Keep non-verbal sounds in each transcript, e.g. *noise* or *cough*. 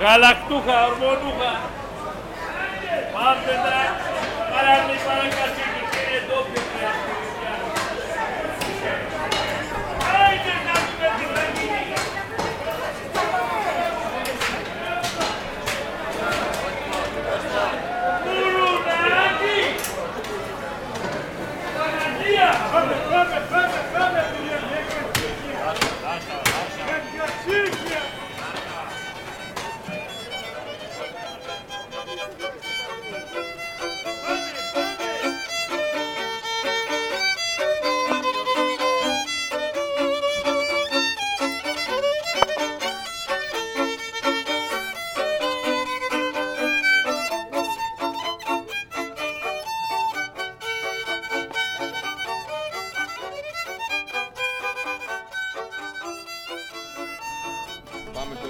Γαλακτούχα, ορμονούχα. Πάμε τα παράδειγμα να κασίνει και. Πάμε το...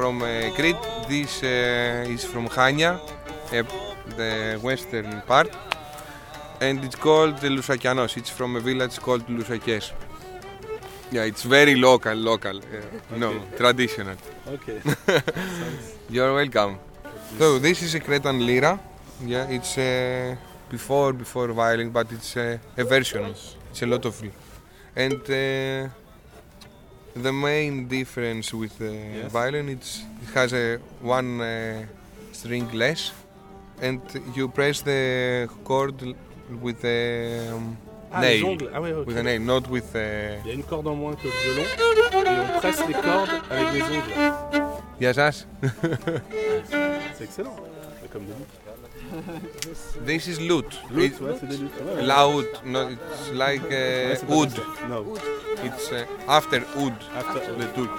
from uh, Crete. This uh, is from Hania, uh, the western part, and it's called Lousakianos. It's from a village called Lousakes. Yeah, it's very local, local. Uh, No, traditional. Okay. You're welcome. So this is a Cretan lira. Yeah, it's uh, before before violin, but it's uh, a version. It's a lot of, and uh, The main difference with the yes. violin it's, it has a one uh, string less, and you press the chord with the um, ah, nail. Ah, oui, okay. With the nail, not with the. Il y a une corde en moins que le violon, et on presse les cordes avec les ongles. Yes, yes. *laughs* C'est excellent, comme. This is lute. Luttes, It- ouais, c'est des luttes. Ouais, ouais. Loud, no, it's like Ouais, uh, wood. No. It's uh, after wood, After the tut.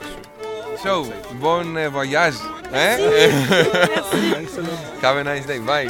So, bon uh, voyage. Eh? Thanks a lot. Have a nice day. Bye.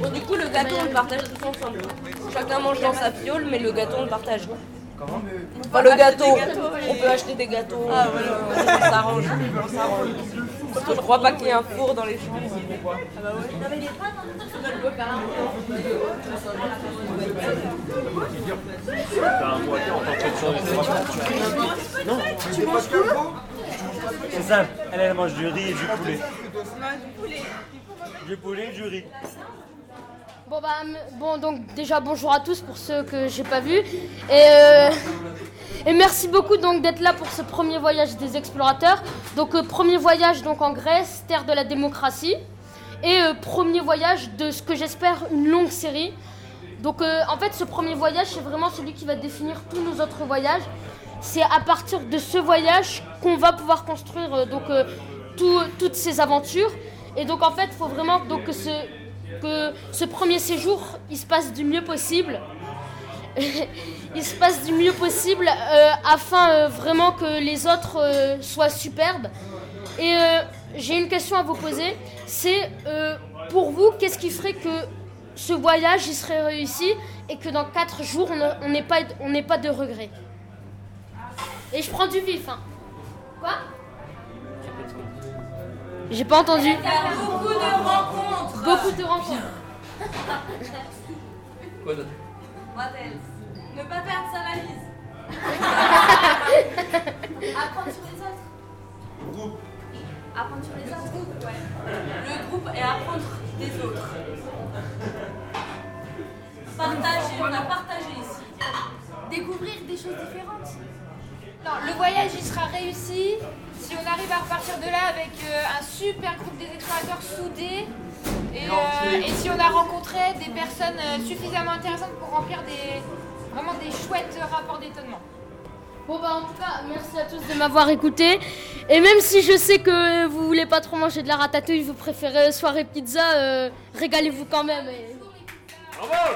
Bon, du coup, le gâteau, on le partage tous ensemble. Chacun mange dans sa fiole, mais le gâteau, on le partage. Enfin, le gâteau, on peut acheter des gâteaux, euh, on s'arrange. on s'arrange. Parce que je crois pas qu'il y ait un four dans les chambres. C'est simple, elle, elle mange du riz et du poulet. Du poulet et du riz. Bon, bah, bon, donc déjà bonjour à tous pour ceux que j'ai pas vus. Et, euh, et merci beaucoup donc d'être là pour ce premier voyage des explorateurs. Donc euh, premier voyage donc en Grèce, terre de la démocratie. Et euh, premier voyage de ce que j'espère une longue série. Donc euh, en fait ce premier voyage c'est vraiment celui qui va définir tous nos autres voyages. C'est à partir de ce voyage qu'on va pouvoir construire euh, donc euh, tout- toutes ces aventures. Et donc en fait il faut vraiment que, ce, premier séjour il se passe du mieux possible. *laughs* il se passe du mieux possible euh, afin vraiment que les autres soient superbes. Et j'ai une question à vous poser. C'est pour vous, qu'est-ce qui ferait que ce voyage il serait réussi et que dans 4 jours on n'ait pas de regrets? Et je prends du vif. Hein. Quoi J'ai pas entendu. Beaucoup de rencontres. Beaucoup de rencontres. *laughs* Quoi d'autre What else Ne pas perdre sa valise. *laughs* Apprendre sur les autres. Groupe. Apprendre sur les autres. Ouais. Le groupe et apprendre des autres. Partager, on a partagé ici. découvrir des choses différentes. Non, le voyage il sera réussi si on arrive à repartir de là avec euh, un super groupe des explorateurs soudés et, euh, et si on a rencontré des personnes euh, suffisamment intéressantes pour remplir des vraiment des chouettes rapports d'étonnement. Bon bah en tout cas, merci à tous de m'avoir écouté. Et même si je sais que vous voulez pas trop manger de la ratatouille, vous préférez soirée pizza, euh, régalez-vous quand même. et- Bravo